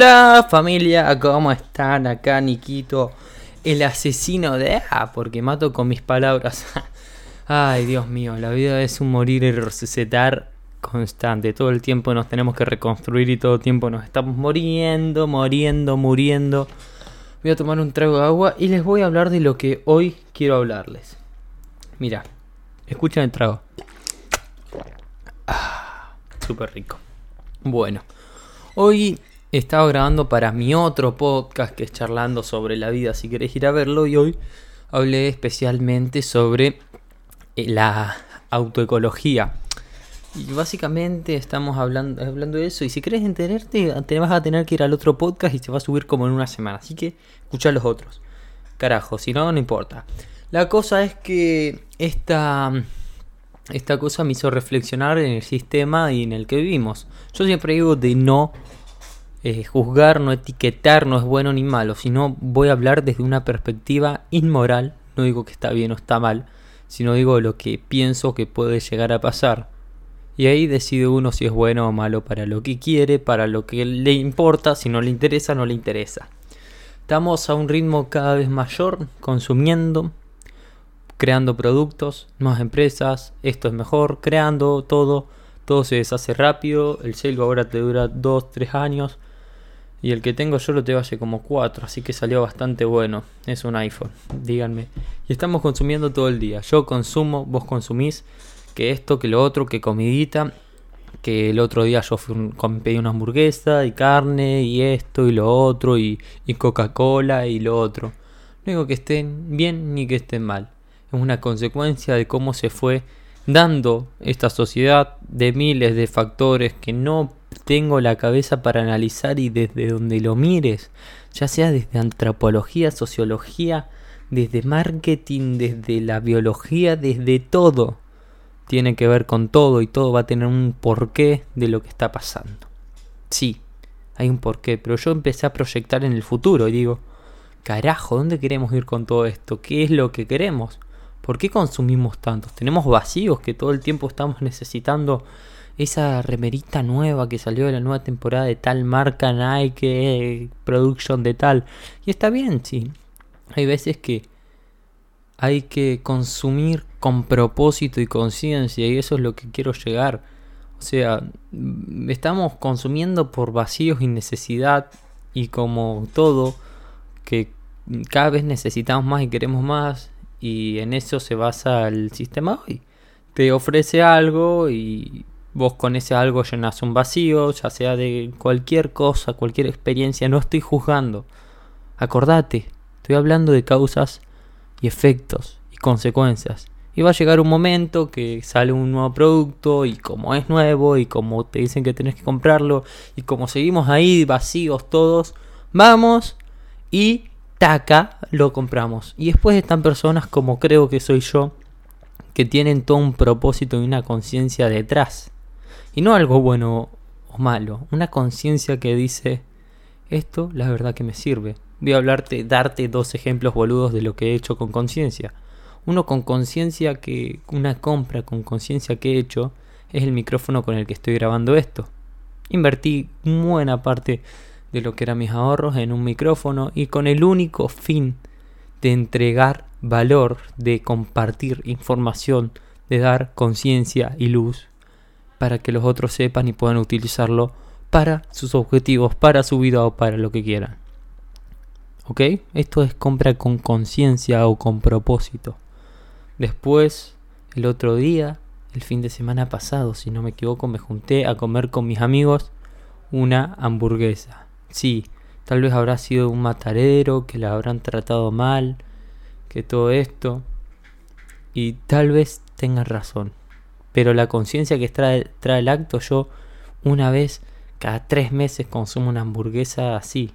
Hola familia, ¿cómo están? Acá Nikito, el asesino de... Ah, porque mato con mis palabras. Ay, Dios mío, la vida es un morir y resucitar constante. Todo el tiempo nos tenemos que reconstruir y todo el tiempo nos estamos muriendo, muriendo, muriendo. Voy a tomar un trago de agua y les voy a hablar de lo que hoy quiero hablarles. Mira, escuchen el trago. Ah, súper rico. Bueno, hoy he estado grabando para mi otro podcast que es charlando sobre la vida, si querés ir a verlo, y hoy hablé especialmente sobre eh, la autoecología. Y básicamente estamos hablando, hablando de eso. Y si querés enterarte, te vas a tener que ir al otro podcast y se va a subir como en una semana. Así que escucha los otros. Carajo, si no, no importa. La cosa es que esta, esta cosa me hizo reflexionar en el sistema y en el que vivimos. Yo siempre digo de no eh, juzgar, no etiquetar, no es bueno ni malo, sino voy a hablar desde una perspectiva inmoral. No digo que está bien o está mal, sino digo lo que pienso que puede llegar a pasar. Y ahí decide uno si es bueno o malo para lo que quiere, para lo que le importa, si no le interesa, no le interesa. Estamos a un ritmo cada vez mayor, consumiendo, creando productos, más empresas, esto es mejor, creando todo, todo se deshace rápido, el celo ahora te dura 2, 3 años y el que tengo yo lo tengo hace como 4, así que salió bastante bueno, es un iPhone, díganme. Y estamos consumiendo todo el día, yo consumo, vos consumís, que esto, que lo otro, que comidita, que el otro día yo fui pedí una hamburguesa y carne y esto y lo otro y, y Coca-Cola y lo otro. No digo que estén bien ni que estén mal es una consecuencia de cómo se fue dando esta sociedad de miles de factores que no tengo la cabeza para analizar y desde donde lo mires, ya sea desde antropología, sociología, desde marketing, desde la biología, desde todo, tiene que ver con todo y todo va a tener un porqué de lo que está pasando. Sí, hay un porqué, pero yo empecé a proyectar en el futuro y digo, carajo, ¿dónde queremos ir con todo esto? ¿Qué es lo que queremos? ¿Por qué consumimos tantos? Tenemos vacíos que todo el tiempo estamos necesitando esa remerita nueva que salió de la nueva temporada de tal marca Nike, Production de tal. Y está bien, sí. Hay veces que hay que consumir con propósito y conciencia y eso es lo que quiero llegar. O sea, estamos consumiendo por vacíos y necesidad y como todo, que cada vez necesitamos más y queremos más y en eso se basa el sistema hoy. Te ofrece algo y vos con ese algo llenas un vacío, ya sea de cualquier cosa, cualquier experiencia, no estoy juzgando. Acordate, estoy hablando de causas y efectos y consecuencias. Y va a llegar un momento que sale un nuevo producto y como es nuevo y como te dicen que tenés que comprarlo y como seguimos ahí vacíos todos, vamos y taca, lo compramos. Y después están personas como creo que soy yo, que tienen todo un propósito y una conciencia detrás. Y no algo bueno o malo, una conciencia que dice, esto la verdad que me sirve. Voy a hablarte, darte dos ejemplos boludos de lo que he hecho con conciencia. Uno con conciencia que, una compra con conciencia que he hecho, es el micrófono con el que estoy grabando esto. Invertí buena parte de lo que eran mis ahorros en un micrófono y con el único fin de entregar valor, de compartir información, de dar conciencia y luz para que los otros sepan y puedan utilizarlo para sus objetivos, para su vida o para lo que quieran. ¿Ok? Esto es compra con conciencia o con propósito. Después, el otro día, el fin de semana pasado, si no me equivoco, me junté a comer con mis amigos una hamburguesa. Sí, tal vez habrá sido un matadero, que la habrán tratado mal, que todo esto. Y tal vez tenga razón. Pero la conciencia que trae, trae el acto, yo una vez cada tres meses consumo una hamburguesa así.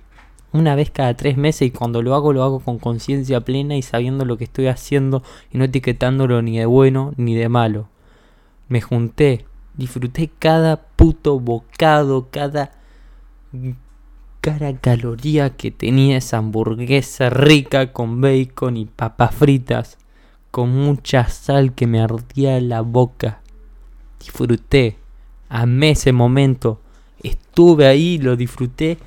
Una vez cada tres meses y cuando lo hago lo hago con conciencia plena y sabiendo lo que estoy haciendo y no etiquetándolo ni de bueno ni de malo. Me junté, disfruté cada puto bocado, cada cara caloría que tenía esa hamburguesa rica con bacon y papas fritas, con mucha sal que me ardía la boca. Disfruté, amé ese momento, estuve ahí, lo disfruté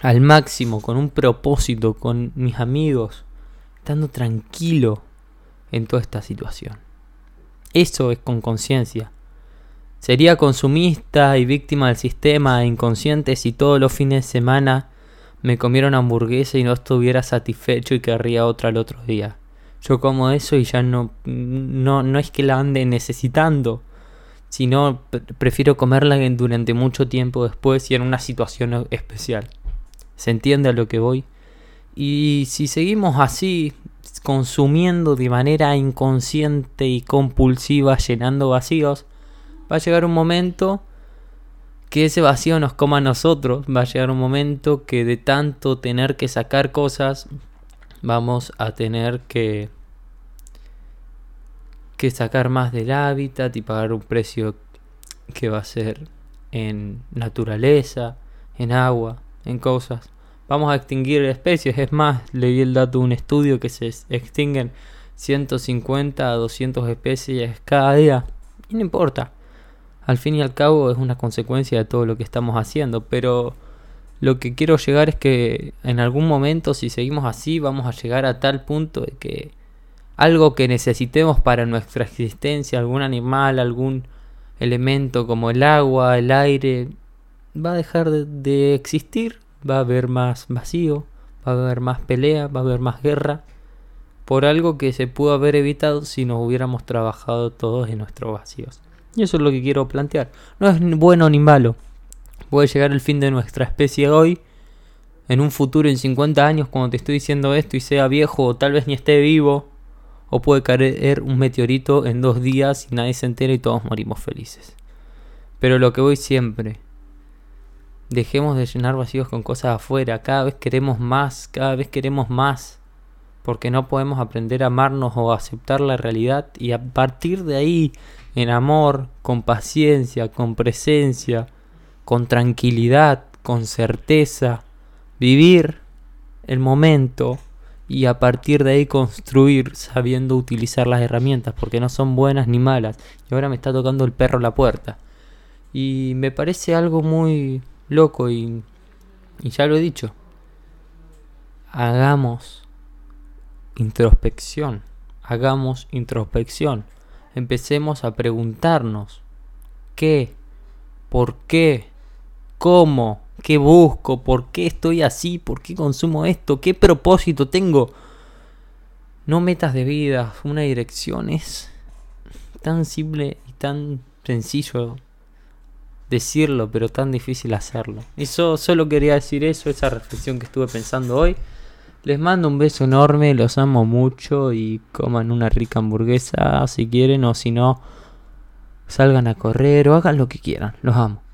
al máximo, con un propósito, con mis amigos, estando tranquilo en toda esta situación. Eso es con conciencia. Sería consumista y víctima del sistema inconsciente si todos los fines de semana me comiera una hamburguesa y no estuviera satisfecho y querría otra el otro día. Yo como eso y ya no, no, no es que la ande necesitando, sino prefiero comerla durante mucho tiempo después y en una situación especial. ¿Se entiende a lo que voy? Y si seguimos así, consumiendo de manera inconsciente y compulsiva, llenando vacíos, va a llegar un momento que ese vacío nos coma a nosotros, va a llegar un momento que de tanto tener que sacar cosas, vamos a tener que que sacar más del hábitat y pagar un precio que va a ser en naturaleza, en agua, en cosas. Vamos a extinguir especies. Es más, leí el dato de un estudio que se extinguen 150 a 200 especies cada día. Y no importa. Al fin y al cabo es una consecuencia de todo lo que estamos haciendo. Pero lo que quiero llegar es que en algún momento, si seguimos así, vamos a llegar a tal punto de que algo que necesitemos para nuestra existencia, algún animal, algún elemento como el agua, el aire, va a dejar de, existir, va a haber más vacío, va a haber más pelea, va a haber más guerra, por algo que se pudo haber evitado si nos hubiéramos trabajado todos en nuestros vacíos. Y eso es lo que quiero plantear. No es bueno ni malo. Puede llegar el fin de nuestra especie hoy, en un futuro, en 50 años, cuando te estoy diciendo esto y sea viejo o tal vez ni esté vivo, o puede caer un meteorito en dos días y nadie se entera y todos morimos felices. Pero lo que voy siempre, dejemos de llenar vacíos con cosas afuera, cada vez queremos más, cada vez queremos más, porque no podemos aprender a amarnos o aceptar la realidad y a partir de ahí, en amor, con paciencia, con presencia, con tranquilidad, con certeza, vivir el momento y a partir de ahí construir sabiendo utilizar las herramientas, porque no son buenas ni malas. Y ahora me está tocando el perro la puerta. Y me parece algo muy loco y, y ya lo he dicho. Hagamos introspección, hagamos introspección. Empecemos a preguntarnos qué, por qué, cómo, ¿Qué busco? ¿Por qué estoy así? ¿Por qué consumo esto? ¿Qué propósito tengo? No metas de vida, una dirección es tan simple y tan sencillo decirlo, pero tan difícil hacerlo. Yo solo quería decir eso, esa reflexión que estuve pensando hoy. Les mando un beso enorme, los amo mucho y coman una rica hamburguesa si quieren o si no, salgan a correr o hagan lo que quieran. Los amo.